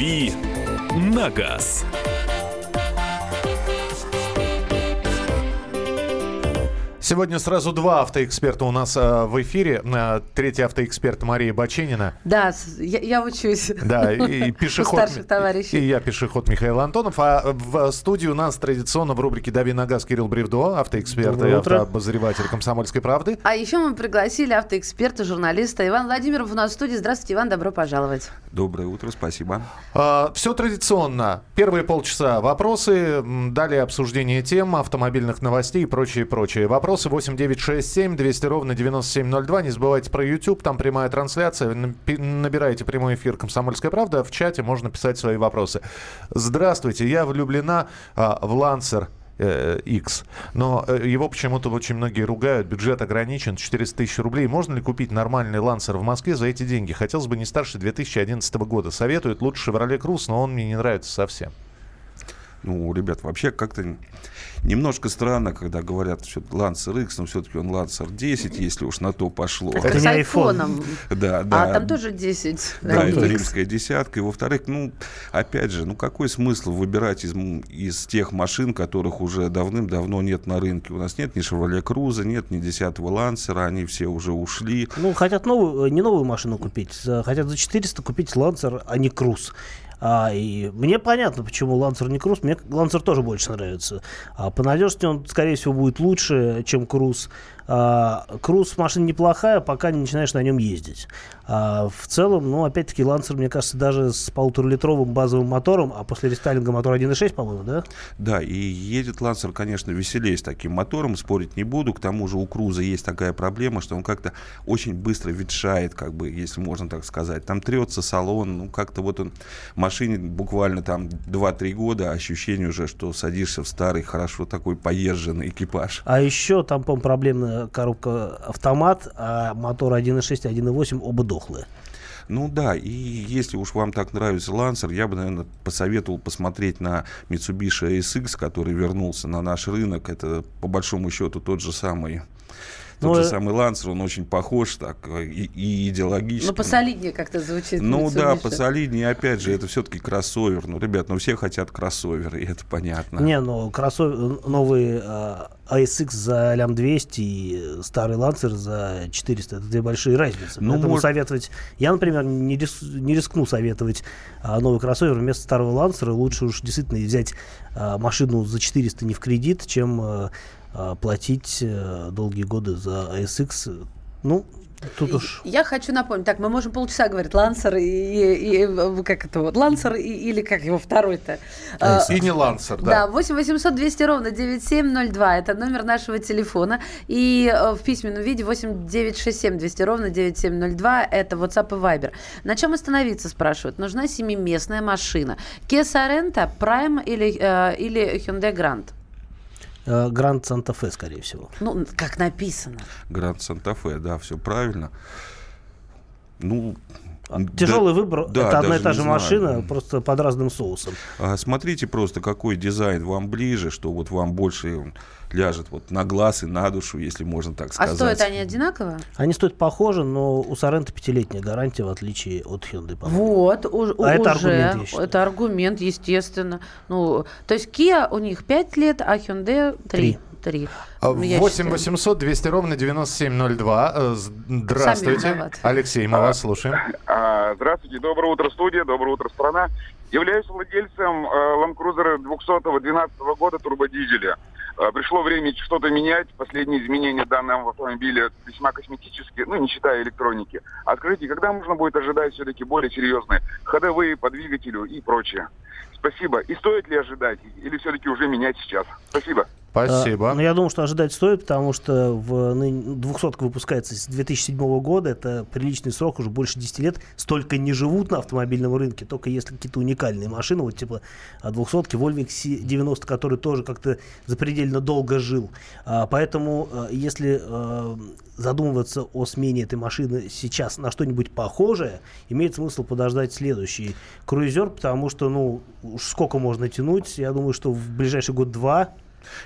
«Дави на газ». Сегодня сразу два автоэксперта у нас э, в эфире. Э, третий автоэксперт Мария Баченина. Да, я, я учусь. Да, и пешеход. У старших товарищей. И я пешеход Михаил Антонов. А в студии у нас традиционно в рубрике «Дави на газ» Кирилл Бревдо, автоэксперт Доброе и автообозреватель «Комсомольской правды». А еще мы пригласили автоэксперта, журналиста Иван Владимиров у нас в студии. Здравствуйте, Иван, добро пожаловать. Доброе утро, спасибо. все традиционно. Первые полчаса вопросы, далее обсуждение тем, автомобильных новостей и прочее, прочее. Вопросы 8967 200 ровно 9702. Не забывайте про YouTube, там прямая трансляция. Набирайте прямой эфир «Комсомольская правда». В чате можно писать свои вопросы. Здравствуйте, я влюблена а, в Лансер э, X. Но э, его почему-то очень многие ругают. Бюджет ограничен, 400 тысяч рублей. Можно ли купить нормальный Лансер в Москве за эти деньги? Хотелось бы не старше 2011 года. Советуют лучше Chevrolet Cruze, но он мне не нравится совсем. Ну, ребят, вообще как-то немножко странно, когда говорят, что Lancer X, но все-таки он Lancer 10, если уж на то пошло. Это с не айфоном. Да, да. А там тоже 10. Да, это Икс. римская десятка. И во-вторых, ну, опять же, ну какой смысл выбирать из, из тех машин, которых уже давным-давно нет на рынке? У нас нет ни Chevrolet Cruze, нет ни 10 Лансера, они все уже ушли. Ну, хотят новую, э, не новую машину купить, хотят за 400 купить Лансер, а не Круз. А, и мне понятно, почему Лансер не Круз. Мне Лансер тоже больше нравится. А, по надежности он, скорее всего, будет лучше, чем Круз. А, Круз машина неплохая, пока не начинаешь на нем ездить. А, в целом, ну, опять-таки, Лансер, мне кажется, даже с полуторалитровым базовым мотором, а после рестайлинга мотор 1.6, по-моему, да? Да, и едет Лансер, конечно, веселее с таким мотором, спорить не буду. К тому же у Круза есть такая проблема, что он как-то очень быстро ветшает, как бы, если можно так сказать. Там трется салон, ну, как-то вот он в машине буквально там 2-3 года, а ощущение уже, что садишься в старый, хорошо такой поезженный экипаж. А еще там, по-моему, проблемная коробка автомат, а мотор 1.6 и 1.8 оба дохлые. Ну да, и если уж вам так нравится Lancer, я бы, наверное, посоветовал посмотреть на Mitsubishi ASX, который вернулся на наш рынок. Это, по большому счету, тот же самый... Тот Ну, же э- самый Lancer, он очень похож так и, и идеологически. Ну, посолиднее как-то звучит. Ну да, посолиднее, опять же, это все-таки кроссовер. Ну, ребят, ну все хотят кроссовер, и это понятно. Не, ну кроссовер, новый а, ASX за лям 200 и старый Lancer за 400. Это две большие разницы. Ну, Поэтому может- советовать... Я, например, не, рис- не рискну советовать а, новый кроссовер вместо старого Lancer. Лучше уж действительно взять а, машину за 400 не в кредит, чем а, платить а, долгие годы за ASX. Ну, тут уж... Я хочу напомнить, так, мы можем полчаса говорить Лансер и, и- и- как это вот, Лансер и- или как его второй-то? А, И не Лансер, Да, да. 8 800 200 ровно 9702. Это номер нашего телефона. И э, в письменном виде 8 967 200 ровно 9702. Это WhatsApp и Viber. На чем остановиться, спрашивают. Нужна семиместная машина. Kia Sorento, Prime или, э, или Hyundai Grand? Э, Гранд Санта-Фе, скорее всего. Ну, как написано. Гранд Санта-Фе, да, все правильно. Ну, Тяжелый да- выбор. да, это одна и та же знаю. машина, просто под разным соусом. А, Смотрите просто, какой дизайн вам ближе, что вот вам больше ляжет вот на глаз и на душу, если можно так А сказать. стоят они одинаково? Они стоят похоже, но у Сорента пятилетняя гарантия, в отличие от Hyundai. по-моему. Вот, уж- А это уже. аргумент, я считаю. это аргумент, естественно. Ну, то есть Kia у них 5 лет, а Hyundai 3. Три. 3. А, 8 800 200 ровно 9702. Э, Здравствуйте. Алексей, мы вас слушаем. А, Здравствуйте, доброе утро, студия, доброе утро, страна. Являюсь владельцем Land Cruiser 200-12 года турбодизеля. А, Пришло время что-то менять. Последние изменения данного автомобиля весьма косметические, ну, не считая электроники. А скажите, когда можно будет ожидать все-таки более серьезные ходовые по двигателю и прочее? Спасибо. И стоит ли ожидать? Или все-таки уже менять сейчас? Спасибо. Спасибо. А, ну, я думаю, что ожидать стоит, потому что в ны- 200 выпускается с 2007 года. Это приличный срок, уже больше 10 лет. Столько не живут на автомобильном рынке, только если какие-то уникальные машины, вот типа 200 Volvo XC90, который тоже как-то запредельно долго жил. А, поэтому, если задумываться о смене этой машины сейчас на что-нибудь похожее, имеет смысл подождать следующий круизер, потому что, ну, сколько можно тянуть. Я думаю, что в ближайший год-два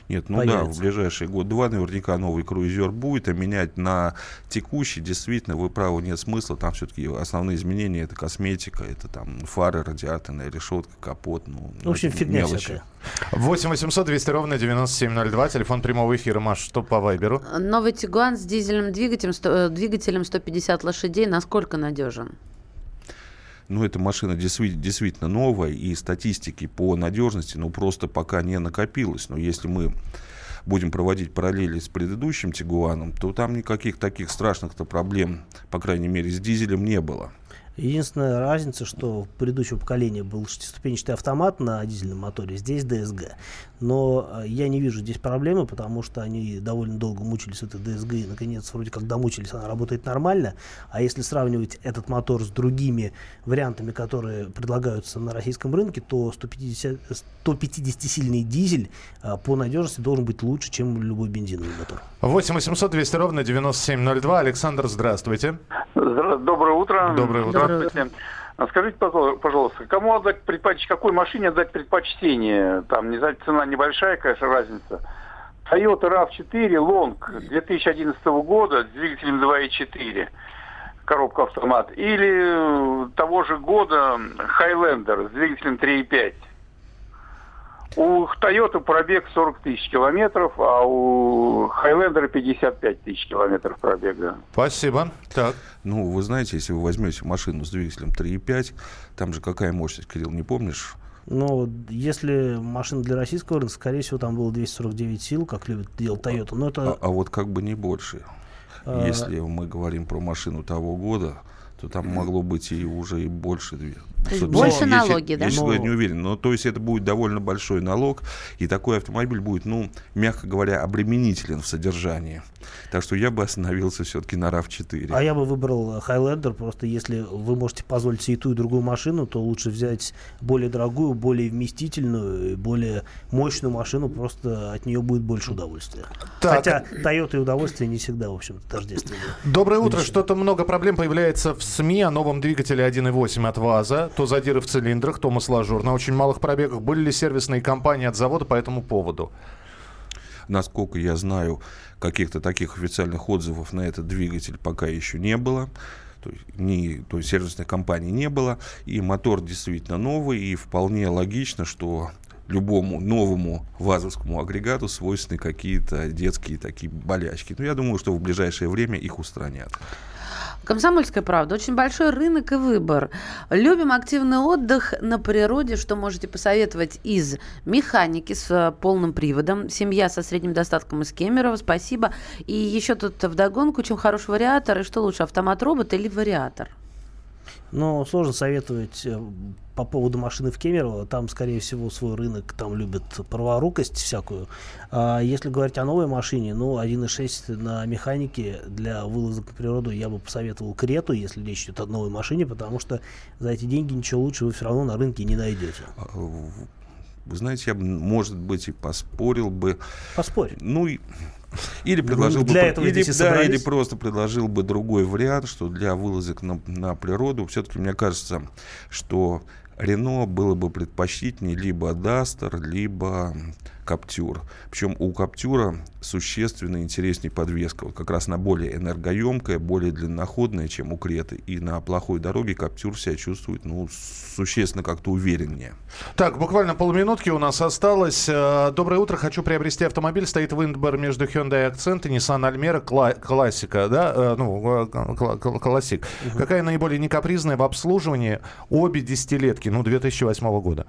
Нет, ну появится. да, в ближайший год-два наверняка новый круизер будет, а менять на текущий, действительно, вы правы, нет смысла. Там все-таки основные изменения это косметика, это там фары, радиаторная решетка, капот. Ну, В общем, фигня мелочи. всякая. 8 800 200 ровно 9702. Телефон прямого эфира. Маш, что по Вайберу? Новый Тигуан с дизельным двигателем, сто- э, двигателем 150 лошадей, насколько надежен? Ну, эта машина действительно, новая, и статистики по надежности, ну, просто пока не накопилось. Но если мы будем проводить параллели с предыдущим Тигуаном, то там никаких таких страшных-то проблем, по крайней мере, с дизелем не было. Единственная разница, что в предыдущем поколении был шестиступенчатый автомат на дизельном моторе, здесь ДСГ. Но э, я не вижу здесь проблемы, потому что они довольно долго мучились с этой ДСГ и, наконец, вроде как домучились, она работает нормально. А если сравнивать этот мотор с другими вариантами, которые предлагаются на российском рынке, то 150, 150-сильный дизель э, по надежности должен быть лучше, чем любой бензиновый мотор. 8 800 200 ровно 9702. Александр, здравствуйте. Доброе утро. Доброе утро. Здравствуйте. А Скажите, пожалуйста, кому отдать предпоч... какой машине отдать предпочтение? Там, не знаю, цена небольшая, конечно, разница. Toyota RAV4 Long 2011 года с двигателем 2.4, коробка автомат. Или э, того же года Highlander с двигателем 3.5. У Toyota пробег 40 тысяч километров, а у Highlander 55 тысяч километров пробега. Спасибо. Так. Ну, вы знаете, если вы возьмете машину с двигателем 3.5, там же какая мощность, Кирилл, не помнишь? Но если машина для российского рынка, скорее всего, там было 249 сил, как любит делать Toyota. Но А, это а вот как бы не больше. А. Если мы говорим про машину того года, то там могло быть и уже и больше. Что- больше налоги, да? Если Но- вы не уверен. Но то есть это будет довольно большой налог, и такой автомобиль будет, ну, мягко говоря, обременителен в содержании. Так что я бы остановился все-таки на RAV4. А я бы выбрал э, Highlander, просто если вы можете позволить себе и ту, и другую машину, то лучше взять более дорогую, более вместительную, и более мощную машину, просто от нее будет больше удовольствия. Так. Хотя Toyota и удовольствие не всегда, в общем-то, тождественны. Доброе утро. Что-то много проблем появляется в СМИ о новом двигателе 1.8 от ВАЗа. То задиры в цилиндрах, то масложур. На очень малых пробегах. Были ли сервисные компании от завода по этому поводу? Насколько я знаю, каких-то таких официальных отзывов на этот двигатель пока еще не было. То есть, ни, то есть сервисной компании не было. И мотор действительно новый. И вполне логично, что любому новому вазовскому агрегату свойственны какие-то детские такие болячки. Но я думаю, что в ближайшее время их устранят. Комсомольская правда. Очень большой рынок и выбор. Любим активный отдых на природе. Что можете посоветовать из механики с э, полным приводом? Семья со средним достатком из Кемерово. Спасибо. И еще тут вдогонку, чем хороший вариатор. И что лучше, автомат-робот или вариатор? Но сложно советовать э, по поводу машины в Кемерово. Там, скорее всего, свой рынок, там любят праворукость всякую. А если говорить о новой машине, ну, 1.6 на механике для вылазок на природу я бы посоветовал Крету, если речь идет о новой машине, потому что за эти деньги ничего лучше вы все равно на рынке не найдете. А, Вы знаете, я бы, может быть, и поспорил бы. Поспорь. Ну, и- или предложил для бы, этого или, да, или просто предложил бы другой вариант, что для вылазок на, на природу, все-таки мне кажется, что Рено было бы предпочтительнее либо Дастер, либо Каптюр. Причем у Каптюра существенно интереснее подвеска. Вот как раз на более энергоемкая, более длинноходная, чем у Креты. И на плохой дороге Каптюр себя чувствует ну, существенно как-то увереннее. Так, буквально полминутки у нас осталось. Э, Доброе утро. Хочу приобрести автомобиль. Стоит выбор между Hyundai Accent и Nissan Almera Кла- классика, да? Э, Ну, э, кла- кла- классик. Какая наиболее некапризная в обслуживании? Обе десятилетки, ну, 2008 года.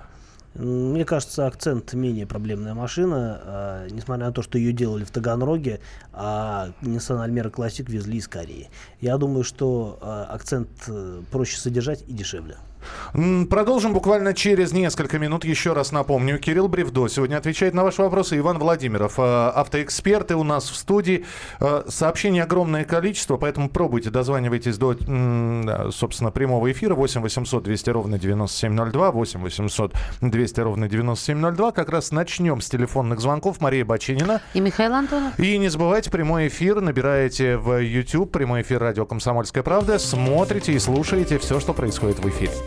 Мне кажется, акцент менее проблемная машина, а, несмотря на то, что ее делали в Таганроге, а Nissan Almera Classic везли из Кореи. Я думаю, что а, акцент э, проще содержать и дешевле. Продолжим буквально через несколько минут. Еще раз напомню, Кирилл Бревдо сегодня отвечает на ваши вопросы. Иван Владимиров, э, автоэксперты у нас в студии. Э, Сообщений огромное количество, поэтому пробуйте, дозванивайтесь до, собственно, прямого эфира. 8 800 200 ровно 9702, 8 800 200 ровно 9702. Как раз начнем с телефонных звонков. Мария Бачинина. И Михаил Антонов? И не забывайте, прямой эфир набираете в YouTube, прямой эфир радио «Комсомольская правда». Смотрите и слушаете все, что происходит в эфире.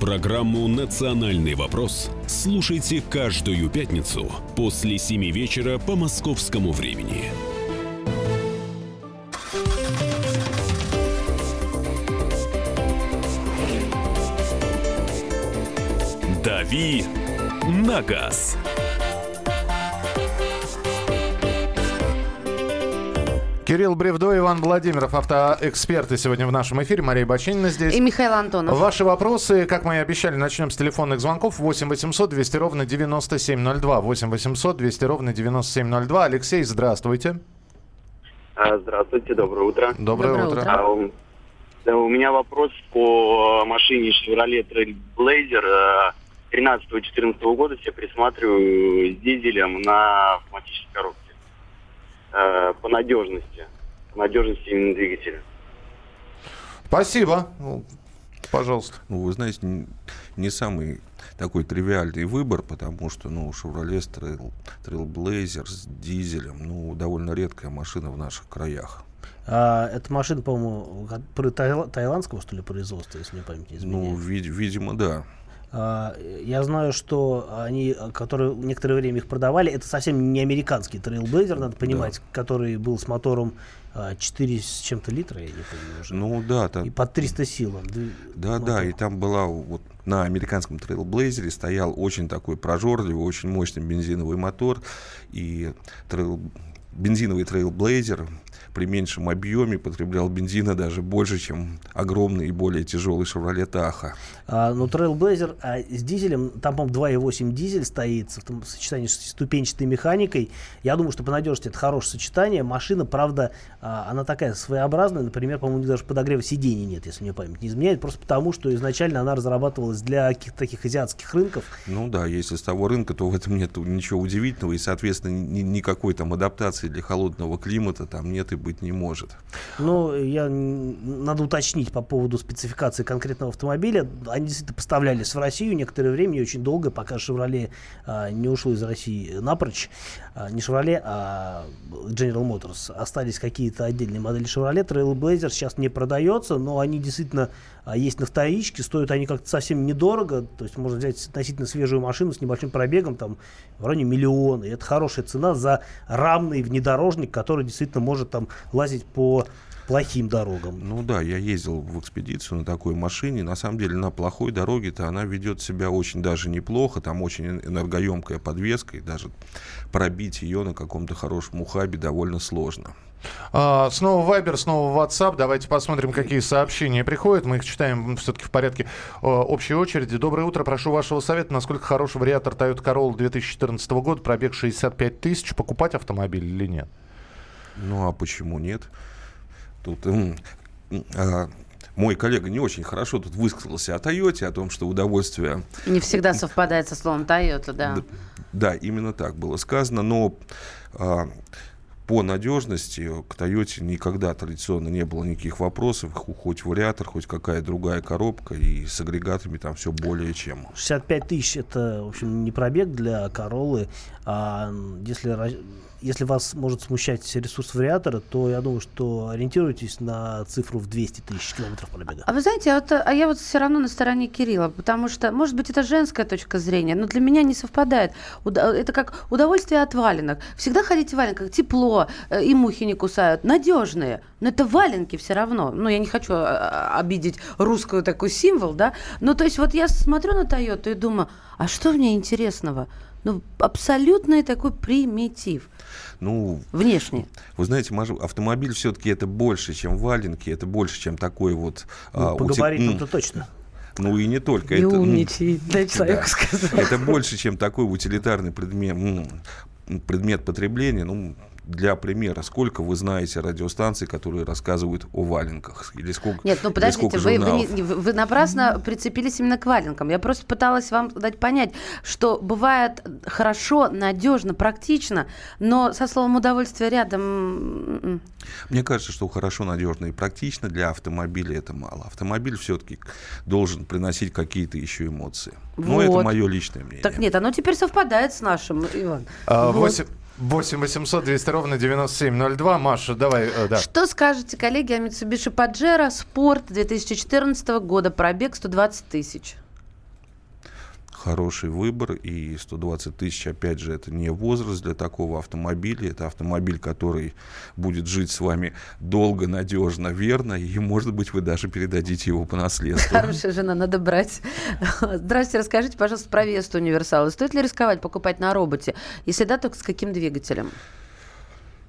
Программу «Национальный вопрос» слушайте каждую пятницу после 7 вечера по московскому времени. «Дави на газ». Кирилл Бревдо, Иван Владимиров, автоэксперты сегодня в нашем эфире. Мария Бочинина здесь. И Михаил Антонов. Ваши вопросы, как мы и обещали, начнем с телефонных звонков. 8 800 200 ровно 9702. 8 800 200 ровно 9702. Алексей, здравствуйте. А, Здравствуйте, доброе утро. Доброе, Доброе утро. утро. А, у- да, У меня вопрос по машине Chevrolet Trailblazer 13-14 года. Я присматриваю с дизелем на автоматической коробке. Э, По надежности. По надежности именно двигателя. Спасибо. Ну, Пожалуйста. Ну, вы знаете, н- не самый такой тривиальный выбор, потому что, ну, Chevrolet Trail, Trailblazer с дизелем, ну, довольно редкая машина в наших краях. А, эта машина, по-моему, га- про- тайл- таиландского, что ли, производства, если мне память не Ну, изменяет. вид- видимо, да. А, Я знаю, что они, а, которые некоторое время их продавали, это совсем не американский трейлблейзер, надо понимать, который был с мотором а, 4 с чем-то литра, я не помню уже. Ну, да, там, И под 300 сил. он, Да, мотор. да, и там была вот на американском трейлблейзере стоял очень такой прожорливый, очень мощный бензиновый мотор. И Trail, бензиновый Trailblazer при меньшем объеме потреблял бензина даже больше, чем огромный и более тяжелый Chevrolet Tahoe. А, ну, Trailblazer а, с дизелем, там, по-моему, 2.8 дизель стоит в том сочетании с ступенчатой механикой. Я думаю, что по надежности это хорошее сочетание. Машина, правда, а, она такая своеобразная. Например, по-моему, даже подогрева сидений нет, если мне память не изменяет. Просто потому, что изначально она разрабатывалась для каких-то таких азиатских рынков. Ну да, если с того рынка, то в этом нет ничего удивительного. И, соответственно, ни- никакой там адаптации для холодного климата там нет и быть не может. Но я, надо уточнить по поводу спецификации конкретного автомобиля. Они действительно поставлялись в Россию некоторое время, не очень долго, пока Chevrolet а, не ушло из России напрочь. А, не Chevrolet, а General Motors. Остались какие-то отдельные модели Chevrolet. Trailblazer сейчас не продается, но они действительно а, есть на вторичке. Стоят они как-то совсем недорого. То есть можно взять относительно свежую машину с небольшим пробегом, там в районе миллиона. И это хорошая цена за рамный внедорожник, который действительно может там лазить по плохим дорогам. Ну да, я ездил в экспедицию на такой машине. На самом деле на плохой дороге-то она ведет себя очень даже неплохо. Там очень эн- энергоемкая подвеска. И даже пробить ее на каком-то хорошем ухабе довольно сложно. А, снова Вайбер, снова WhatsApp. Давайте посмотрим, какие сообщения приходят. Мы их читаем все-таки в порядке э, общей очереди. Доброе утро. Прошу вашего совета, насколько хороший вариатор Toyota Corolla 2014 года, пробег 65 тысяч. Покупать автомобиль или нет? Ну а почему нет? Тут а, мой коллега не очень хорошо тут высказался о Тойоте, о том, что удовольствие Не всегда совпадает со словом Toyota, да. Д- Да, именно так было сказано, но а, по надежности к Тойоте никогда традиционно не было никаких вопросов, хоть вариатор, хоть какая другая коробка, и с агрегатами там все более чем. 65 тысяч это, в общем, не пробег для Короллы. А если, если вас может смущать ресурс вариатора, то я думаю, что ориентируйтесь на цифру в 200 тысяч километров пробега. А вы знаете, а, вот, а я вот все равно на стороне Кирилла, потому что, может быть, это женская точка зрения, но для меня не совпадает. Это как удовольствие от валенок. Всегда ходите в валенках, тепло, э, и мухи не кусают, надежные. Но это валенки все равно. Ну, я не хочу а, обидеть русскую такой символ, да. Ну, то есть вот я смотрю на Тойоту и думаю, а что в ней интересного? Ну, абсолютный такой примитив. Ну, Внешне. вы знаете, автомобиль все-таки это больше, чем валенки, это больше, чем такой вот... а, Ну, по ути- габаритам-то м, точно. Ну и не только. Не это, умничай, дай человеку Да. сказать. Это больше, чем такой утилитарный предмет, предмет потребления. Ну, для примера, сколько вы знаете радиостанций, которые рассказывают о валенках? Или сколько, Нет, ну подождите, вы, вы, не- вы- вы напрасно прицепились именно к валенкам. Я просто пыталась вам дать понять, что бывает хорошо, надежно, практично, но со словом удовольствие рядом... м-м. Мне кажется, что хорошо, надежно и практично для автомобиля это мало. Автомобиль все-таки должен приносить какие-то еще эмоции. Но это Вот. мое личное мнение. Так нет, оно теперь совпадает с нашим, Иван. А, Вот. 8, 8 800 200 ровно 9702. Маша, давай, э, да. Что скажете, коллеги, о Mitsubishi Pajero Sport 2014 года, пробег 120 тысяч? Хороший выбор, и 120 тысяч, опять же, это не возраст для такого автомобиля. Это автомобиль, который будет жить с вами долго, надежно, верно, и, может быть, вы даже передадите его по наследству. Хорошая жена, надо брать. Здравствуйте, расскажите, пожалуйста, про Весту универсала. Стоит ли рисковать покупать на роботе? Если да, то с каким двигателем?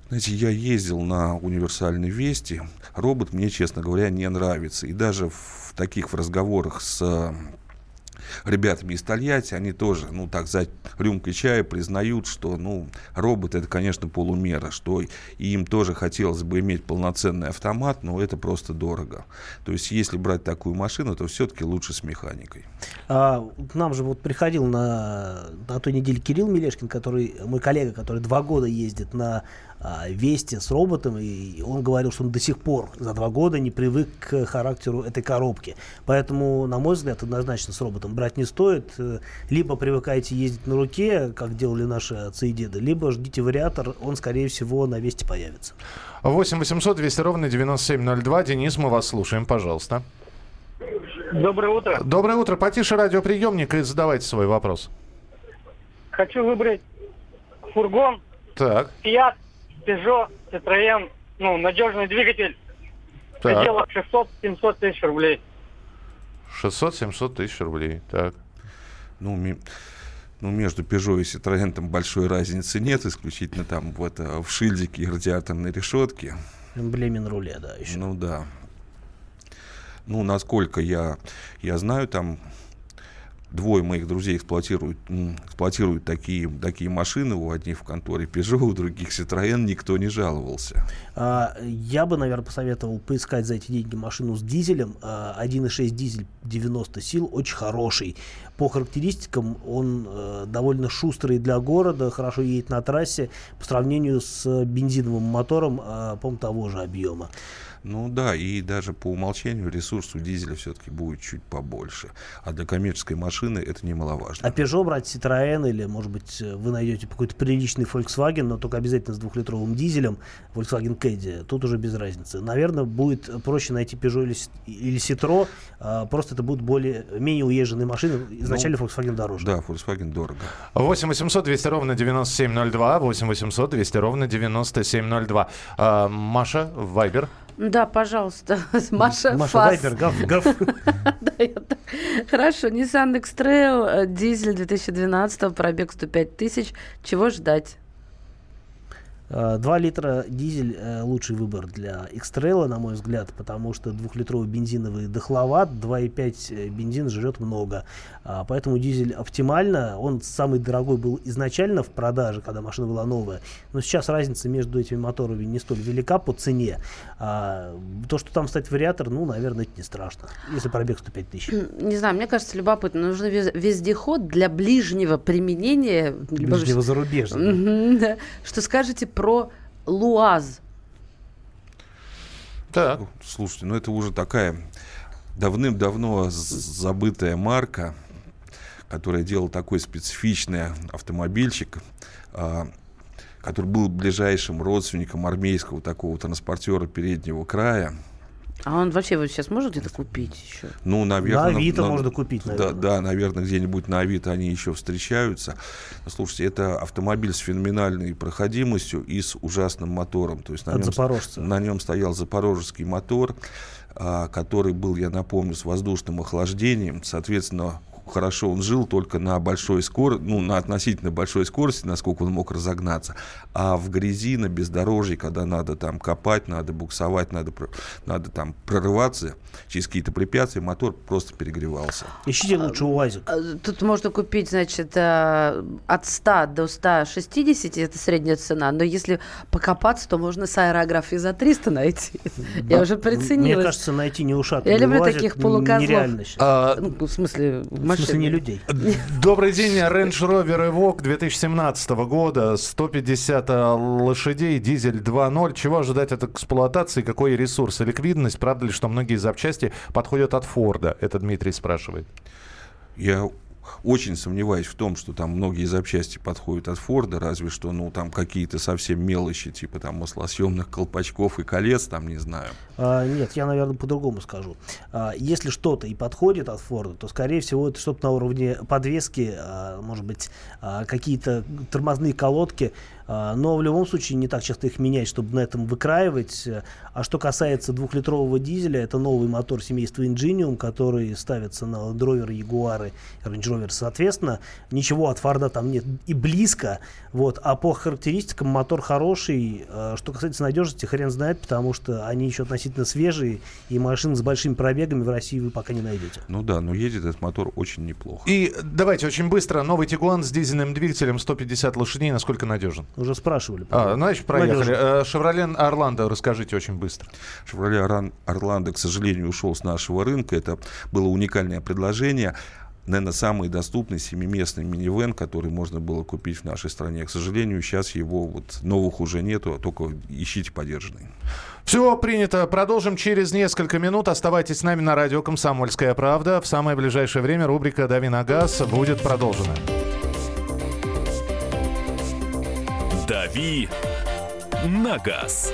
Знаете, я ездил на универсальной Вести. Робот мне, честно говоря, не нравится. И даже в таких разговорах с ребятами из Тольятти, они тоже, ну так, за рюмкой чая признают, что, ну, робот это, конечно, полумера, что им тоже хотелось бы иметь полноценный автомат, но это просто дорого. То есть, если брать такую машину, то все-таки лучше с механикой. А, к нам же вот приходил на, на той неделе Кирилл Мелешкин, который, мой коллега, который два года ездит на а, Весте с роботом, и он говорил, что он до сих пор за два года не привык к характеру этой коробки. Поэтому, на мой взгляд, однозначно с роботом брать не стоит. Э, Либо привыкайте ездить на руке, как делали наши отцы и деды, либо ждите вариатор, он, скорее всего, на Весте появится. 8 800 200 ровно 9702. Денис, мы вас слушаем, пожалуйста. Доброе утро. Доброе утро. Потише радиоприемник и задавайте свой вопрос. Хочу выбрать фургон, Так, Fiat, Peugeot, Citroёn, ну, надежный двигатель в так. пределах 600-700 тысяч рублей. 600-700 тысяч рублей. Так. Ну, ми- ну, между Peugeot и Citroёn там большой разницы нет, исключительно там вот в шильдике и радиаторной решетке. Эмблеме на руле, да, еще. Ну да. Ну, насколько я, я знаю, там двое моих друзей эксплуатируют, эксплуатируют такие, такие машины, у одних в конторе Peugeot, у других Citroёn, никто не жаловался. А, Я бы, наверное, посоветовал поискать за эти деньги машину с дизелем. А, 1.6 дизель 90 сил, очень хороший. По характеристикам он э, довольно шустрый для города, хорошо едет на трассе по сравнению с бензиновым мотором, а, по-моему, того же объема. Ну да, и даже по умолчанию ресурс у дизеля все-таки будет чуть побольше. А для коммерческой машины это немаловажно. А Peugeot брать Citroën или, может быть, вы найдете какой-то приличный Volkswagen, но только обязательно с двухлитровым дизелем, Volkswagen Caddy, тут уже без разницы. Наверное, будет проще найти Peugeot или, или Citroën, а, просто это будут более, менее уезженные машины, изначально Volkswagen дороже. Да, Volkswagen дорого. 8 800 200 ровно 9702. 8 800 200 ровно 9702. А, Маша, Вайбер. Да, пожалуйста, Маша, Маша Фас. Вайбер, гав, гав. Да, я так- Хорошо, Nissan X-Trail, э, дизель 2012, пробег 105 тысяч. Чего ждать? А, 2 литра дизель э, лучший выбор для X-Trail, на мой взгляд, потому что двухлитровый бензиновый дохловат, 2,5 э, бензин жрет много. А, Поэтому дизель оптимально. Он самый дорогой был изначально в продаже, когда машина была новая. Но сейчас разница между этими моторами не столь велика по цене. А, То, что там стоит вариатор, ну, наверное, это не страшно, если пробег 105 тысяч. Не знаю, мне кажется, любопытно. Нужен вез- вездеход для ближнего применения. Ближнего да. Что скажете про Луаз? Так. Слушайте, ну это уже такая давным-давно забытая марка, которая делала такой специфичный автомобильчик, а, который был ближайшим родственником армейского такого транспортера переднего края. А он вообще его сейчас может где-то купить еще? Ну, наверное... На Авито можно купить, Да, наверное. да, наверное, где-нибудь на Авито они еще встречаются. Слушайте, это автомобиль с феноменальной проходимостью и с ужасным мотором. То есть на От нем, запорожца. на нем стоял запорожский мотор, а, который был, я напомню, с воздушным охлаждением. Соответственно, хорошо он жил только на большой скорости, ну, на относительно большой скорости, насколько он мог разогнаться. А в грязи, на бездорожье, когда надо там копать, надо буксовать, надо, надо там прорываться через какие-то препятствия, мотор просто перегревался. Ищите лучше УАЗик. А, Тут можно купить, значит, э, от 100 до 160, это средняя цена. Но если покопаться, то можно с аэрографией за 300 найти. Я уже приценилась. Мне кажется, найти неушатный Я люблю УАЗик таких полукозлов. А, Ну, в смысле, В смысле, не людей. Добрый день, Range Rover Evoque 2017 года, 150 лошадей, дизель 2.0. Чего ожидать от эксплуатации, какой ресурс и ликвидность? Правда ли, что многие запчасти подходят от Форда? Это Дмитрий спрашивает. Я очень сомневаюсь в том, что там многие запчасти подходят от Форда, разве что, ну, там какие-то совсем мелочи, типа там маслосъемных колпачков и колец, там, не знаю. А, нет, я, наверное, по-другому скажу. А, если что-то и подходит от Форда, то, скорее всего, это что-то на уровне подвески, а, может быть, а, какие-то тормозные колодки, а, но в любом случае не так часто их менять, чтобы на этом выкраивать. А что касается двухлитрового дизеля, это новый мотор семейства Ingenium, который ставится на Land Rover, Jaguar и Range Rover соответственно. Ничего от Форда там нет и близко. Вот. А по характеристикам мотор хороший. А, Что касается надежности, хрен знает, потому что они еще относительно свежие, и машин с большими пробегами в России вы пока не найдете. Ну да, но едет этот мотор очень неплохо. И давайте очень быстро. Новый Тигуан с дизельным двигателем 150 лошадей. Насколько надежен? Уже спрашивали. А, значит, проехали. Э, Шевроле Орландо, расскажите очень быстро. Шевроле Орландо, к сожалению, ушел с нашего рынка. Это было уникальное предложение. Наверное, самый доступный семиместный минивэн, который можно было купить в нашей стране. К сожалению, сейчас его вот новых уже нету, а только ищите подержанный. Все принято. Продолжим через несколько минут. Оставайтесь с нами на радио «Комсомольская правда». В самое ближайшее время рубрика «Дави на газ» будет продолжена. «Дави на газ».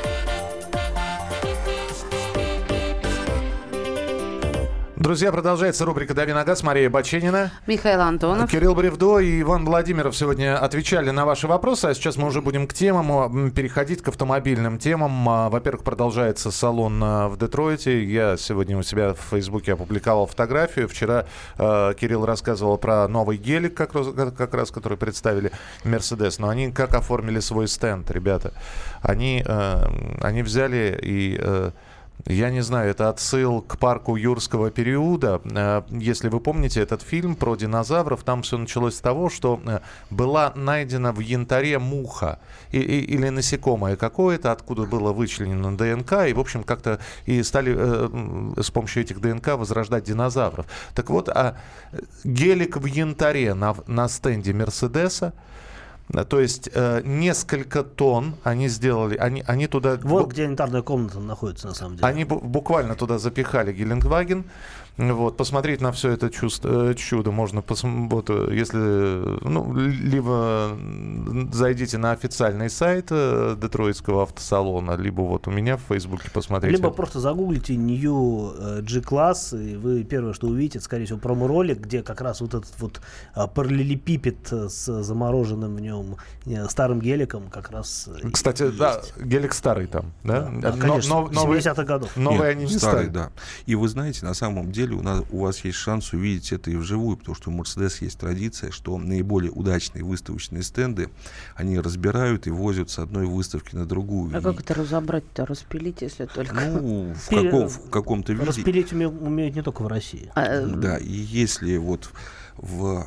Друзья, продолжается рубрика «Дави на газ». Мария Баченина. Михаил Антонов. Кирилл Бревдо и Иван Владимиров сегодня отвечали на ваши вопросы, а сейчас мы уже будем к темам, м, переходить к автомобильным темам. А, Во-первых, продолжается салон а, в Детройте. Я сегодня у себя в Фейсбуке опубликовал фотографию. Вчера а, Кирилл рассказывал про новый гелик, как, раз- как- как раз, который представили Мерседес. Но они как оформили свой стенд, ребята? Они, э, они взяли и... э, я не знаю, это отсыл к парку юрского периода. Э, Если вы помните этот фильм про динозавров, там все началось с того, что э, была найдена в янтаре муха или насекомое какое-то, откуда было вычленено ДНК, и, в общем, как-то и стали э, с помощью этих ДНК возрождать динозавров. Так вот, а гелик в янтаре на, на стенде Мерседеса, то есть э, несколько тонн они сделали, они, они туда... Вот где янтарная комната находится, на самом деле. Они бу- буквально туда запихали Гелендваген. Вот, посмотреть на все это чувство, э, чудо можно, посм- вот, э, если, ну, либо зайдите на официальный сайт э, Детройтского автосалона, либо вот у меня в Фейсбуке посмотрите. Либо просто загуглите New G-класс, и вы первое, что увидите, это, скорее всего, промо-ролик, где как раз вот этот вот параллелепипед с замороженным в нем старым геликом как раз Кстати, и да, есть. гелик старый там, да? Да, Но- конечно, но- новые- 70-х годов. Новые Нет, они не старый, стали. да. И вы знаете, на самом деле у, нас, у вас есть шанс увидеть это и вживую, потому что у Mercedes есть традиция, что наиболее удачные выставочные стенды они разбирают и возят с одной выставки на другую. А И, как это разобрать-то, распилить, если только... ну, в, Пере- каком, в каком-то виде. Распилить уме- умеют не только в России. А, э, Да, и если вот в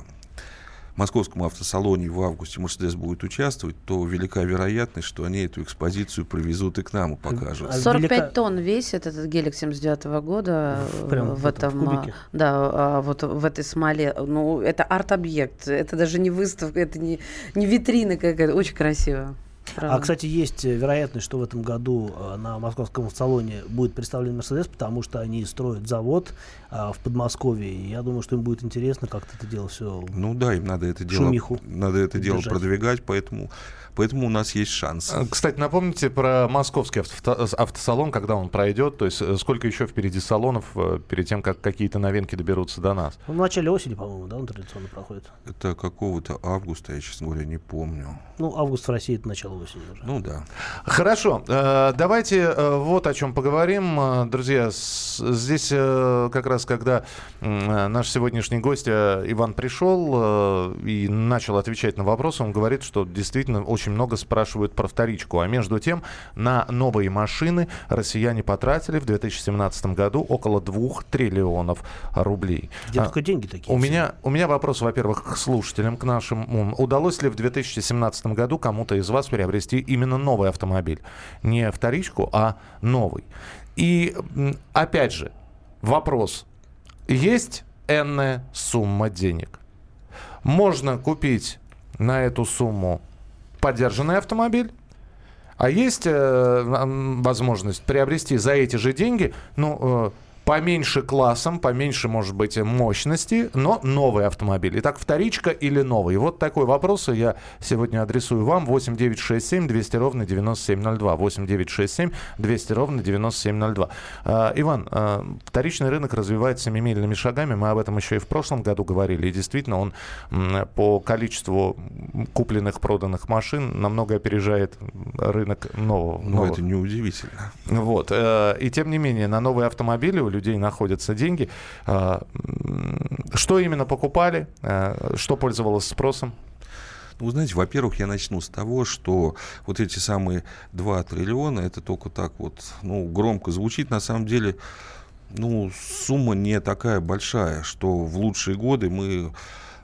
московском автосалоне в августе Мерседес будет участвовать, то велика вероятность, что они эту экспозицию привезут и к нам и покажут. 45 велика... тонн весит этот гелик 79 -го года Прям в, в этом, в а, да, а, вот в этой смоле. Ну, это арт-объект, это даже не выставка, это не, не витрина какая-то, очень красиво. Правда. А, кстати, есть э, вероятность, что в этом году э, на московском салоне будет представлен Мерседес, потому что они строят завод а, в Подмосковье. И я думаю, что им будет интересно как-то это дело все. Ну да, им надо это дело, надо это дело продвигать, поэтому Поэтому у нас есть шанс. А, кстати, напомните про московский авто, автосалон, когда он пройдет. То есть э, сколько еще впереди салонов э, перед тем, как какие-то новинки доберутся до нас? Ну, в начале осени, по-моему, да, он традиционно проходит. Это какого-то августа, я, честно говоря, не помню. Ну, август в России это начало осени уже. Ну да. Хорошо. Э, давайте вот о чем поговорим. Друзья, здесь как раз, когда наш сегодняшний гость Иван пришел и начал отвечать на вопросы, он говорит, что действительно очень очень много спрашивают про вторичку. А между тем, на новые машины россияне потратили в 2017 году около 2 триллионов рублей. Где а, только деньги такие? У меня, у меня вопрос, во-первых, к слушателям, к нашим. Удалось ли в 2017 году кому-то из вас приобрести именно новый автомобиль? Не вторичку, а новый. И опять же, вопрос. Есть энная сумма денег. Можно купить на эту сумму поддержанный автомобиль. А есть э, возможность приобрести за эти же деньги, ну, э, поменьше классом, поменьше, может быть, мощности, но новый автомобиль. Итак, вторичка или новый? Вот такой вопрос я сегодня адресую вам. 8 9 6 7 200 ровно 9702. 8 9 6 7 200 ровно 9702. Э, Иван, э, вторичный рынок развивается семимильными шагами. Мы об этом еще и в прошлом году говорили. И действительно, он э, по количеству купленных, проданных машин намного опережает рынок нового. Ну, нового. это неудивительно. Вот. Э, и тем не менее, на новые автомобили людей находятся деньги. А, что именно покупали? А, что пользовалось спросом? Ну, вы знаете, во-первых, я начну с того, что вот эти самые 2 триллиона, это только так вот, ну, громко звучит, на самом деле, ну, сумма не такая большая, что в лучшие годы мы,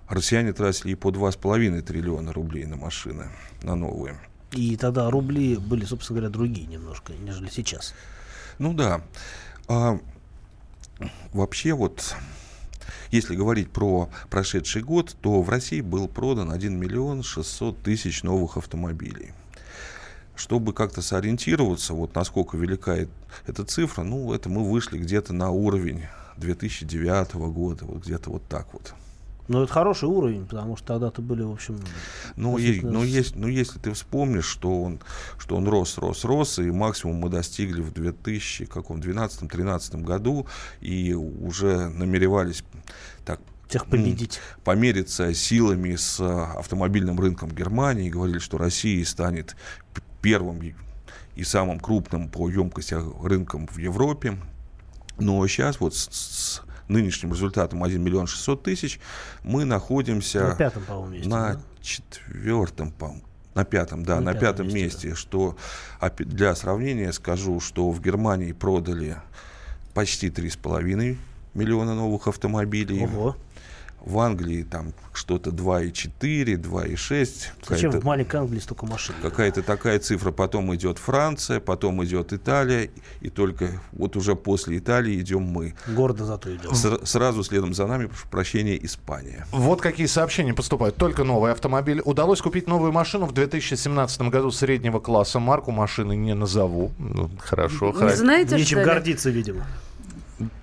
россияне, тратили и по 2,5 триллиона рублей на машины, на новые. И тогда рубли были, собственно говоря, другие немножко, нежели сейчас. Ну да. Вообще вот, если говорить про прошедший год, то в России был продан 1 миллион 600 тысяч новых автомобилей. Чтобы как-то сориентироваться, вот насколько велика эта цифра, ну, это мы вышли где-то на уровень 2009 года, вот где-то вот так вот. Ну, это хороший уровень, потому что тогда-то были, в общем... Ну, е- ну, есть, ну, если ты вспомнишь, что он, что он рос, рос, рос, и максимум мы достигли в 2012-2013 году, и уже намеревались так всех победить. Помериться силами с автомобильным рынком Германии. Говорили, что Россия станет первым и самым крупным по емкости рынком в Европе. Но сейчас вот с, нынешним результатом 1 миллион 600 тысяч, мы находимся на пятом, по-моему, месте, на да? четвертом, по на пятом, да, на, на пятом, месте, месте да. что для сравнения скажу, что в Германии продали почти 3,5 миллиона новых автомобилей. Ого. В Англии там что-то 2,4, 2,6. Зачем в маленькой Англии столько машин? Какая-то такая цифра. Потом идет Франция, потом идет Италия. И только вот уже после Италии идем мы. Гордо зато идем. С- сразу следом за нами, прошу прощения, Испания. Вот какие сообщения поступают. Только новый автомобиль. Удалось купить новую машину в 2017 году среднего класса. Марку машины не назову. Ну, хорошо. Не знаете, Нечем что гордиться, видимо.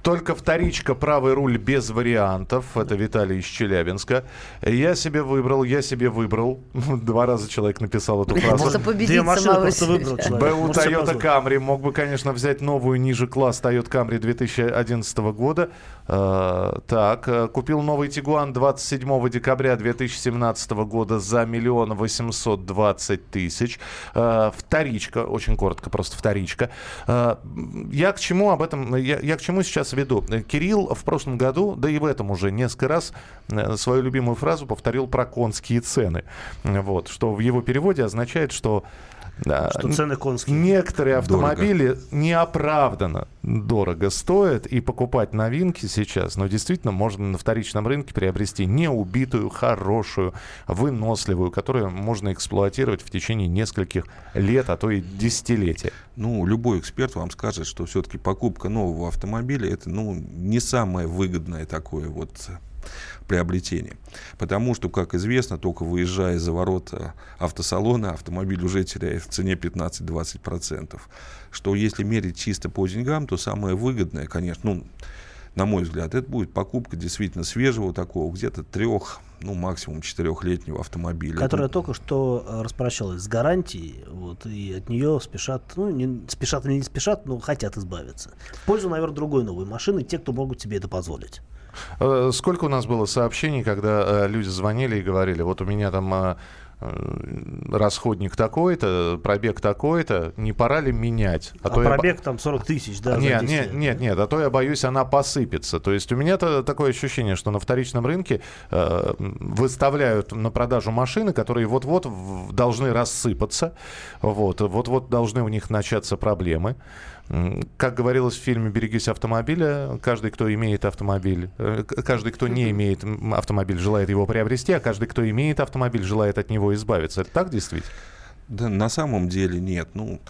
Только вторичка, правый руль без вариантов. Это Виталий из Челябинска. Я себе выбрал, я себе выбрал. Два раза человек написал эту фразу. Это победить самого себя. БУ Toyota Camry. Мог бы, конечно, взять новую ниже класс Toyota Camry 2011 года. Uh, так, uh, купил новый Тигуан 27 декабря 2017 года за миллион восемьсот двадцать тысяч. Uh, вторичка, очень коротко, просто вторичка. Я к чему об этом, я, я к чему сейчас веду? Кирилл в прошлом году, да и в этом уже несколько раз свою любимую фразу повторил про конские цены. Вот, что в его переводе означает, что Да. Что цены конские. Некоторые автомобили неоправданно дорого стоят, и покупать новинки сейчас, но действительно можно на вторичном рынке приобрести неубитую, хорошую, выносливую, которую можно эксплуатировать в течение нескольких лет, а то и десятилетия. Ну, любой эксперт вам скажет, что все-таки покупка нового автомобиля это ну, не самое выгодное такое вот приобретение. Потому что, как известно, только выезжая за ворота автосалона, автомобиль уже теряет в цене 15-20%. Что если мерить чисто по деньгам, то самое выгодное, конечно, ну, на мой взгляд, это будет покупка действительно свежего такого, где-то трех, ну, максимум четырехлетнего автомобиля. Которая только что э, распрощалась с гарантией, вот, и от нее спешат, ну, не спешат или не спешат, но хотят избавиться. В пользу, наверное, другой новой машины, те, кто могут себе это позволить. Э, сколько у нас было сообщений, когда э, люди звонили и говорили, вот у меня там э, расходник такой-то, пробег такой-то, не пора ли менять? А, а то пробег я... там 40 тысяч, да? Нет, нет, нет, нет, а то я боюсь, она посыпется. То есть у меня -то такое ощущение, что на вторичном рынке э, выставляют на продажу машины, которые вот-вот должны рассыпаться, вот, вот-вот должны у них начаться проблемы. Как говорилось в фильме «Берегись автомобиля», каждый, кто имеет автомобиль, э, каждый, кто не имеет автомобиль, желает его приобрести, а каждый, кто имеет автомобиль, желает от него избавиться. Это так действительно? Да, на самом деле нет. Ну,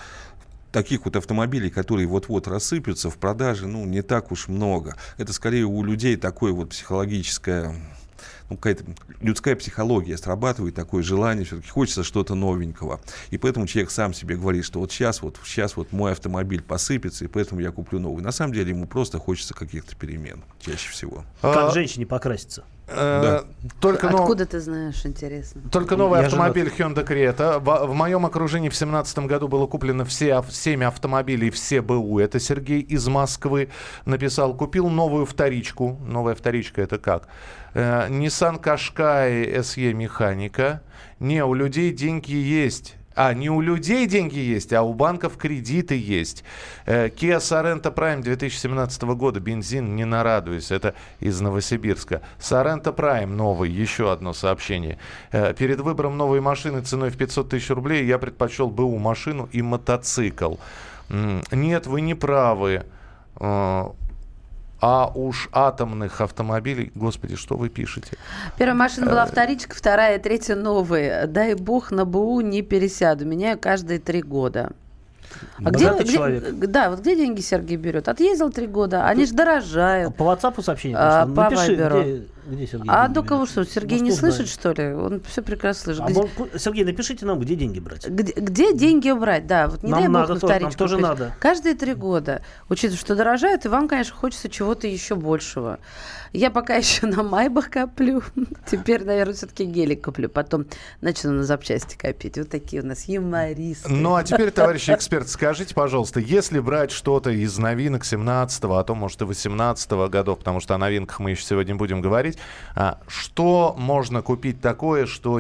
таких вот автомобилей, которые вот-вот рассыпятся в продаже, ну, не так уж много. Это скорее у людей такое вот психологическое ну, какая-то людская психология срабатывает, такое желание, все-таки хочется что-то новенького. И поэтому человек сам себе говорит, что вот сейчас вот, сейчас вот мой автомобиль посыпется, и поэтому я куплю новый. На самом деле ему просто хочется каких-то перемен, чаще всего. Как а... женщине покраситься? Э, да. Только Откуда нов... ты знаешь, интересно? Только новый Я автомобиль женат. Hyundai Creta. В, в моем окружении в 2017 году было куплено все 7 автомобилей, все БУ. Это Сергей из Москвы написал. Купил новую вторичку. Новая вторичка это как? Э, Nissan Qashqai SE механика. Не, у людей деньги есть. А, не у людей деньги есть, а у банков кредиты есть. Э, Kia Sorento Prime 2017 года, бензин, не нарадуюсь, это из Новосибирска. Sorento Prime новый, еще одно сообщение. Э, перед выбором новой машины ценой в 500 тысяч рублей я предпочел БУ машину и мотоцикл. Нет, вы не правы. А уж атомных автомобилей, господи, что вы пишете? Первая машина была э, вторичка, вторая, третья новые. Дай бог на БУ не пересяду. Меняю каждые три года. А где, где, да, вот где деньги Сергей берет? Отъездил три года, они же дорожают. По WhatsApp сообщение а, По Напиши, где, где Сергей А до кого что, Сергей не слышит, что ли? Он все прекрасно слышит. А где... Сергей, напишите нам, где деньги брать. Где, где деньги брать, да. Вот не нам дай надо бог тоже, нам тоже надо. Каждые три года. Учитывая, что дорожают, и вам, конечно, хочется чего-то еще большего. Я пока еще на Майбах коплю. Теперь, наверное, все-таки гелик куплю. Потом начну на запчасти копить. Вот такие у нас юмористы. Ну, а теперь, товарищи эксперты, скажите, пожалуйста, если брать что-то из новинок 17-го, а то, может, и 18-го годов, потому что о новинках мы еще сегодня будем говорить, а, что можно купить такое, что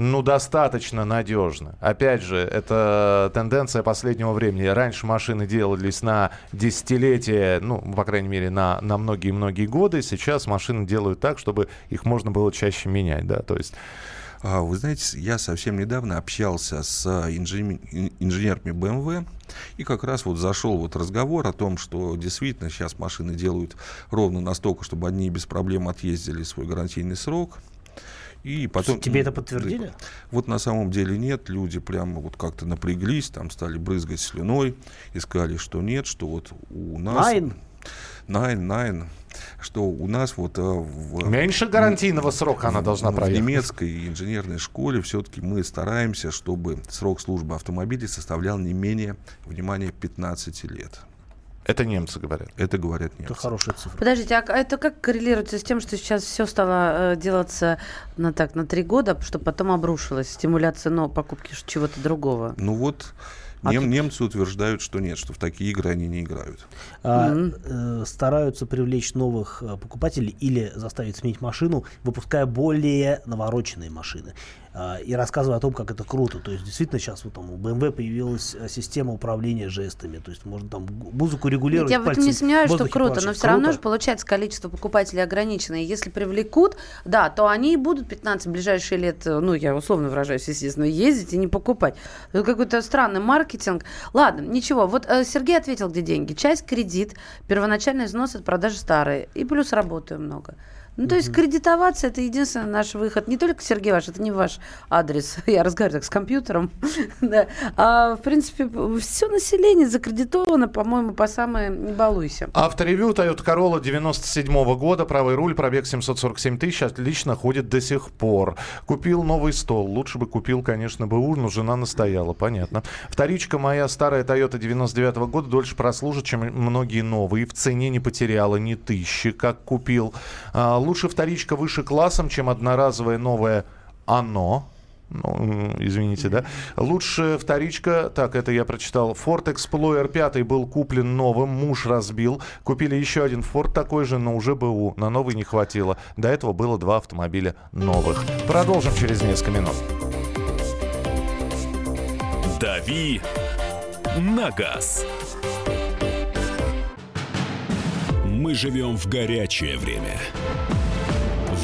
ну, достаточно надежно. Опять же, это тенденция последнего времени. Раньше машины делались на десятилетия, ну, по крайней мере, на, на многие-многие годы. Сейчас машины делают так, чтобы их можно было чаще менять, да, то есть... А, вы знаете, я совсем недавно общался с инженерами BMW, и как раз вот зашел вот разговор о том, что действительно сейчас машины делают ровно настолько, чтобы они без проблем отъездили свой гарантийный срок. И потом, Тебе это подтвердили? Вот на самом деле нет. Люди прямо вот как-то напряглись, там стали брызгать слюной и сказали, что нет, что вот у нас... Найн? Найн, найн что у нас вот... Э, в, Меньше гарантийного срока она должна проехать. В немецкой инженерной школе все-таки мы стараемся, чтобы срок службы автомобилей составлял не менее, внимание, 15 лет. Это немцы говорят. Это говорят немцы. Это хорошая цифра. Подождите, а это как коррелируется с тем, что сейчас все стало э, делаться на так на три года, чтобы потом обрушилась стимуляция но покупки чего-то другого? Ну вот Нем, тут... Немцы утверждают, что нет, что в такие игры они не играют. А, mm-hmm. э, стараются привлечь новых э, покупателей или заставить сменить машину, выпуская более навороченные машины. А, и рассказывая о том, как это круто. То есть, действительно, сейчас вот там у BMW появилась э, система управления жестами. То есть, можно там музыку регулировать. Нет, я в этом не сомневаюсь, что круто, пальцем. но все Круто. равно же получается количество покупателей ограниченное. Если привлекут, да, то они и будут 15 ближайшие лет, э, ну, я условно выражаюсь, естественно, ездить и не покупать. Это какой-то странный маркетинг. Ладно, ничего. Вот э, Сергей ответил, где деньги. Часть кредит, первоначальный взнос от продажи старые. И плюс работаю много. Ну, то есть кредитоваться это единственный наш выход. Не только Сергей ваш, это не ваш адрес. Я разговариваю так с компьютером. да. А, в принципе, все население закредитовано, по-моему, по самое не балуйся. Авторевью Toyota Corolla 97 года, правый руль, пробег 747 тысяч, отлично ходит до сих пор. Купил новый стол, лучше бы купил, конечно, БУ, но жена настояла, понятно. Вторичка моя старая Toyota 99 года дольше прослужит, чем многие новые. В цене не потеряла ни тысячи, как купил. А, лучше вторичка выше классом, чем одноразовая новая «Оно». Ну, извините, да. Лучше вторичка, так, это я прочитал. Ford Explorer 5 был куплен новым, муж разбил. Купили еще один Ford такой же, но уже БУ. На новый не хватило. До этого было два автомобиля новых. Продолжим через несколько минут. «Дави на газ». Мы живем в горячее время.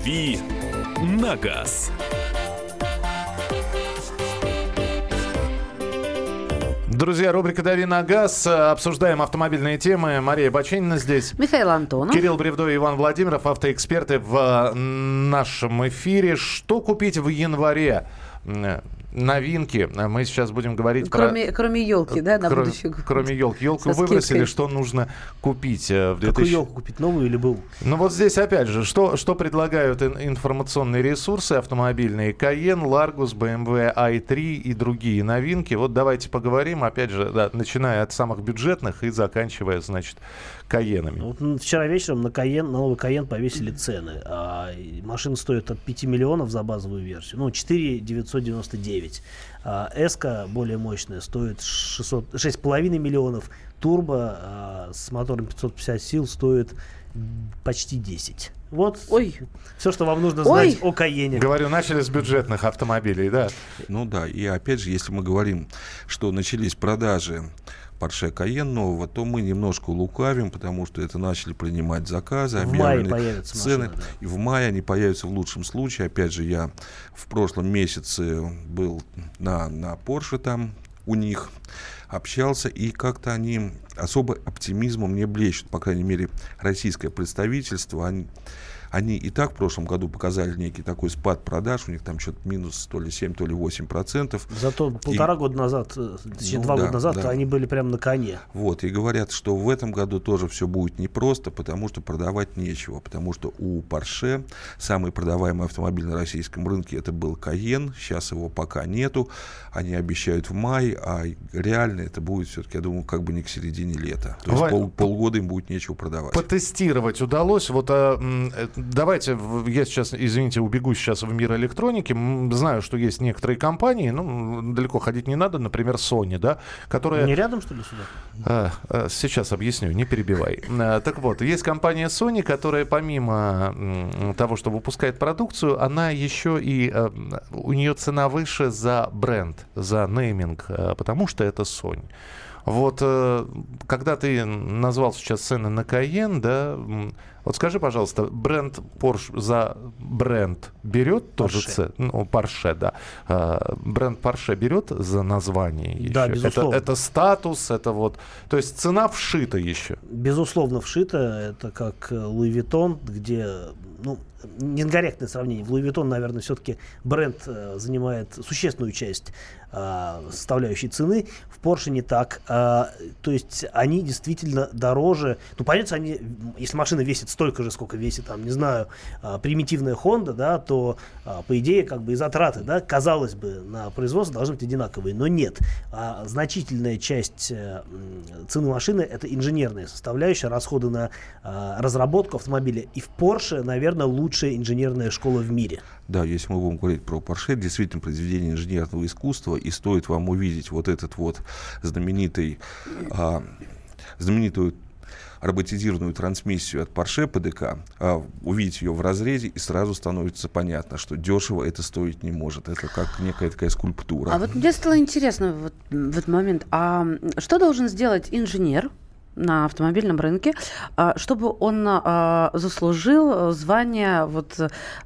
«Дави на газ». Друзья, рубрика «Дави на газ». Обсуждаем автомобильные темы. Мария Баченина здесь. Михаил Антонов. Кирилл Бревдо и Иван Владимиров, автоэксперты в нашем эфире. Что купить в январе? Новинки. Мы сейчас будем говорить Кроме, про... кроме елки, да, на Кро- будущий год. Кроме елки. Елку Со выбросили, скидкой. что нужно купить э, в 2000... Какую елку купить, новую или БУ? Ну вот здесь опять же, что, что предлагают ин- информационные ресурсы автомобильные? Cayenne, Largus, BMW i3 и другие новинки. Вот давайте поговорим, опять же, да, начиная от самых бюджетных и заканчивая, значит, Каенами. Вот вчера вечером на Каен, на новый Каен повесили цены. А, машина стоит от 5 миллионов за базовую версию. Ну, 4 999. А, Эска более мощная стоит 600, 6,5 миллионов. Турбо а, с мотором 550 сил стоит почти 10. Вот Ой. все, что вам нужно Ой. знать о Каене. Говорю, начали с бюджетных автомобилей, да. Ну да, и опять же, если мы говорим, что начались продажи Porsche Cayenne нового, то мы немножко лукавим, потому что это начали принимать заказы, В объявлены цены, машина, да. и в мае они появятся в лучшем случае. Опять же, я в прошлом месяце был на, на Porsche там у них, общался, и как-то они особо оптимизмом не блещут, по крайней мере, российское представительство, они, они и так в прошлом году показали некий такой спад продаж, у них там что-то минус то ли 7, то ли 8 процентов. Зато полтора года назад, э, точнее, Ну два да, года назад, да. они были прям на коне. Вот, и говорят, что в этом году тоже все будет непросто, потому что продавать нечего. Потому что у Porsche самый продаваемый автомобиль на российском рынке это был Cayenne, сейчас его пока нету. Они обещают в мае, а реально это будет все-таки, я думаю, как бы не к середине лета. То есть Вань, пол- полгода им будет нечего продавать. Потестировать удалось. Вот а, э, давайте, я сейчас, извините, убегу сейчас в мир электроники. Знаю, что есть некоторые компании, ну, далеко ходить не надо, например, Sony, да, которая... Не рядом, что ли, сюда? А, а, Сейчас объясню, не перебивай. А, Так вот, есть компания Sony, которая помимо того, что выпускает продукцию, она еще и у нее цена выше за бренд, за нейминг, потому что это Sony. Вот э, когда ты назвал сейчас цены на Cayenne, да, вот скажи, пожалуйста, бренд Porsche за бренд берет тоже цену? Ну, Porsche, да. А, Бренд Porsche берет за название еще? Да, Это- безусловно. это статус, это вот... То есть цена вшита еще. Безусловно, вшито. Это как э, Louis Vuitton, где, ну, некорректное сравнение. В Louis Vuitton, наверное, все-таки бренд э, занимает существенную часть а, составляющей цены. В Porsche не так. А, то есть они действительно дороже. Ну, понятно, они, если машина весит столько же, сколько весит, там, не знаю, а, примитивная Honda, да, то, а, по идее, как бы и затраты, да, казалось бы, на производство должны быть одинаковые. Но нет. А, значительная часть а, цены машины это инженерная составляющая, расходы на а, разработку автомобиля. И в Porsche, наверное, лучшая инженерная школа в мире. Да, если мы будем говорить про Porsche, действительно произведение инженерного искусства, и стоит вам увидеть вот этот вот знаменитый, а, знаменитую роботизированную трансмиссию от Porsche ПДК, а, увидеть ее в разрезе, и сразу становится понятно, что дешево это стоить не может. Это как некая такая скульптура. А вот мне стало интересно вот в этот момент, а что должен сделать инженер, на автомобильном рынке, а, чтобы он а, заслужил звание вот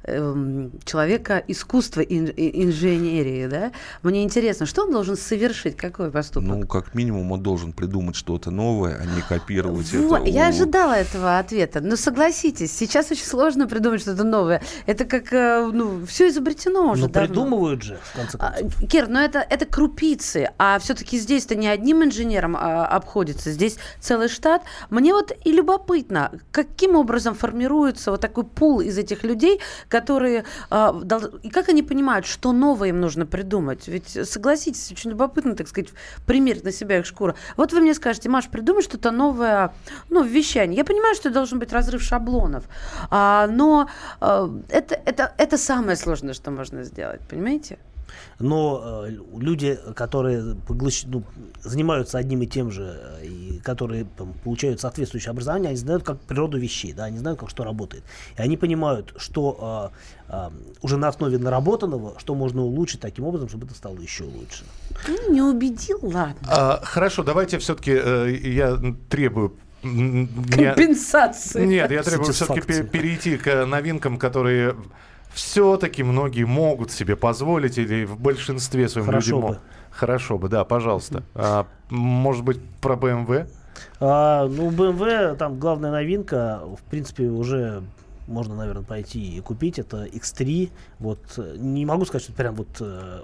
эм, человека искусства инженерии, да? Мне интересно, что он должен совершить, какой поступок? Ну, как минимум, он должен придумать что-то новое, а не копировать вот, это. Я у... ожидала этого ответа. Но согласитесь, сейчас очень сложно придумать что-то новое. Это как, э, ну, все изобретено уже. Но давно. придумывают же, в конце а, концов. Кир, но это, это крупицы, а все-таки здесь-то не одним инженером а, обходится, здесь целый целый штат. Мне вот и любопытно, каким образом формируется вот такой пул из этих людей, которые... Э, и как они понимают, что новое им нужно придумать? Ведь, согласитесь, очень любопытно, так сказать, примерить на себя их шкуру. Вот вы мне скажете, Маш, придумай что-то новое, ну, в вещании. Я понимаю, что должен быть разрыв шаблонов, а, но а, это, это, это самое сложное, что можно сделать, понимаете? Но э, люди, которые поглощ... ну, занимаются одним и тем же, э, и которые там, получают соответствующее образование, они знают как природу вещей, да, они знают, как что работает. И они понимают, что э, э, уже на основе наработанного, что можно улучшить таким образом, чтобы это стало еще лучше. Ну, не убедил, ладно. А, хорошо, давайте все-таки э, я требую Компенсации. Нет, я требую все-таки перейти к новинкам, которые все-таки многие могут себе позволить, или в большинстве своем Хорошо люди могут. Хорошо бы, да, пожалуйста. А, может быть, про BMW? А, ну, BMW, там главная новинка, в принципе, уже можно, наверное, пойти и купить. Это X3. Вот не могу сказать, что прям вот э,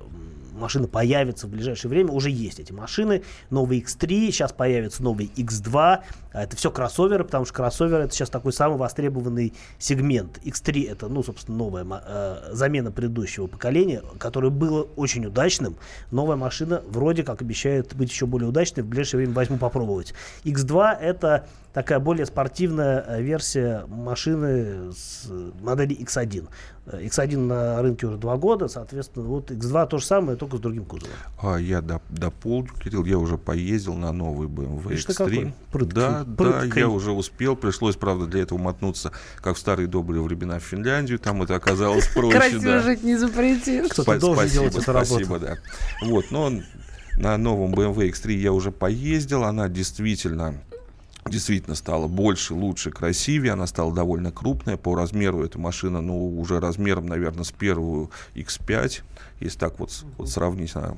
машина появится в ближайшее время. Уже есть эти машины. Новый X3, сейчас появится новый X2. А это все кроссоверы, потому что кроссовер это сейчас такой самый востребованный сегмент. X3 это, ну, собственно, новая э, замена предыдущего поколения, которое было очень удачным. Новая машина вроде как обещает быть еще более удачной. В ближайшее время возьму попробовать. X2 это такая более спортивная э, версия машины с модели X1. X1 на рынке уже два года, соответственно, вот X2 то же самое, только с другим кузовом. А я дополню, Кирилл, я уже поездил на новый BMW Видишь, X3. Прыткий, да, прыткий. да, я уже успел, пришлось, правда, для этого мотнуться, как в старые добрые времена в Финляндию, там это оказалось проще. Красиво жить не запретишь. Кто-то должен делать эту работу. Спасибо, да. Вот, но на новом BMW X3 я уже поездил, она действительно действительно стала больше, лучше, красивее. Она стала довольно крупная. По размеру эта машина, ну, уже размером, наверное, с первую X5. Если так вот, вот сравнить, она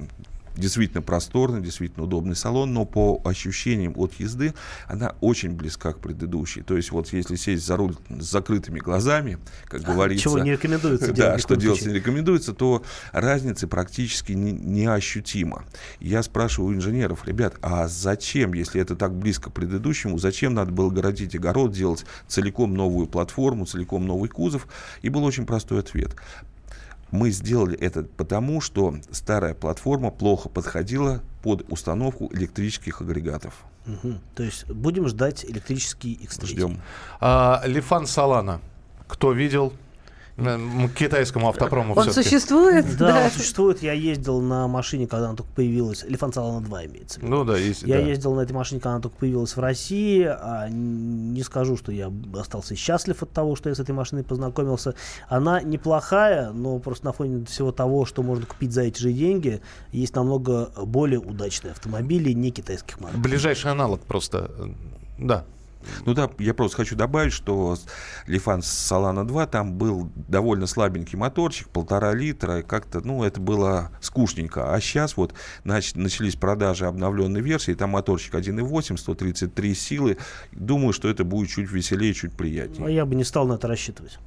действительно просторный, действительно удобный салон, но по ощущениям от езды она очень близка к предыдущей. То есть вот если сесть за руль с закрытыми глазами, как а, говорится... Чего не рекомендуется делать. Да, что делать не рекомендуется, то разницы практически не, неощутимо. Я спрашиваю у инженеров, ребят, а зачем, если это так близко к предыдущему, зачем надо было городить огород, делать целиком новую платформу, целиком новый кузов? И был очень простой ответ. Мы сделали это потому, что старая платформа плохо подходила под установку электрических агрегатов. Угу. То есть будем ждать электрический X3. Ждем. А, Лифан Салана. Кто видел? К китайскому автопрому Он существует? Да, да, он существует. Я ездил на машине, когда она только появилась. Элефант Салана 2 имеется. Ну да, есть. Я да. ездил на этой машине, когда она только появилась в России. А не скажу, что я остался счастлив от того, что я с этой машиной познакомился. Она неплохая, но просто на фоне всего того, что можно купить за эти же деньги, есть намного более удачные автомобили, не китайских марок. Ближайший аналог просто. Да. Ну да, я просто хочу добавить, что Лифан Солана 2, там был довольно слабенький моторчик, полтора литра, и как-то, ну, это было скучненько. А сейчас вот нач- начались продажи обновленной версии, там моторчик 1.8, 133 силы. Думаю, что это будет чуть веселее, чуть приятнее. А я бы не стал на это рассчитывать.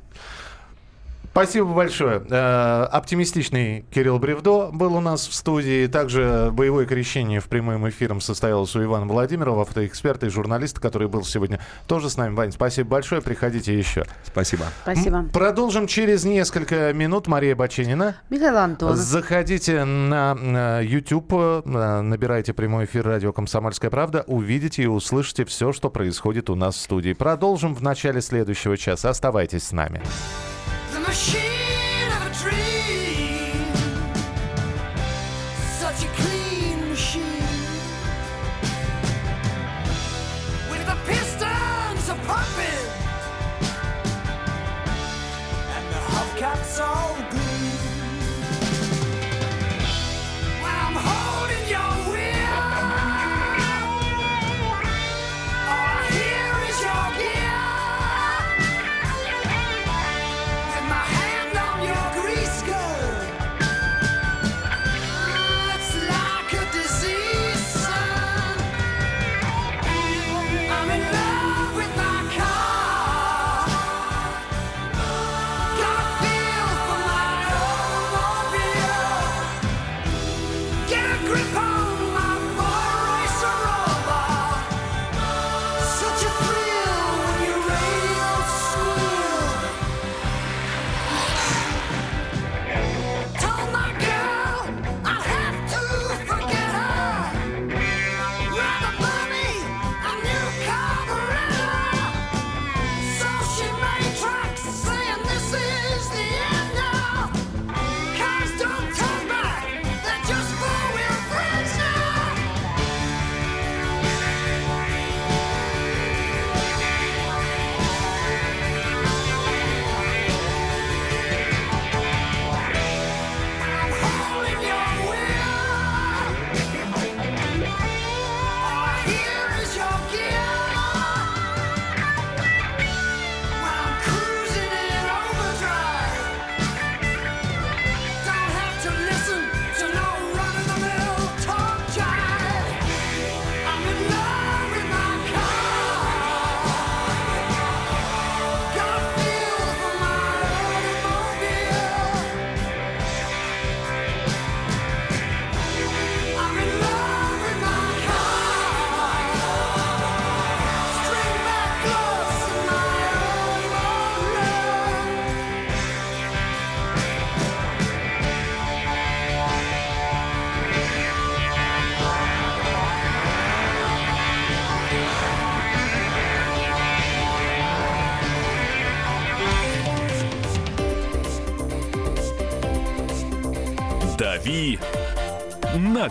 Спасибо большое. Э, Оптимистичный Кирилл Бревдо был у нас в студии. Также боевое крещение в прямым эфиром состоялось у Ивана Владимирова, автоэксперта и журналиста, который был сегодня тоже с нами. Вань, спасибо большое. Приходите еще. Спасибо. Спасибо. М, Продолжим через несколько минут. Мария Баченина. Михаил Антонов. Заходите на, на YouTube, э, набирайте прямой эфир радио «Комсомольская правда», увидите и услышите все, что происходит у нас в студии. Продолжим в начале следующего часа. Оставайтесь с нами. machine.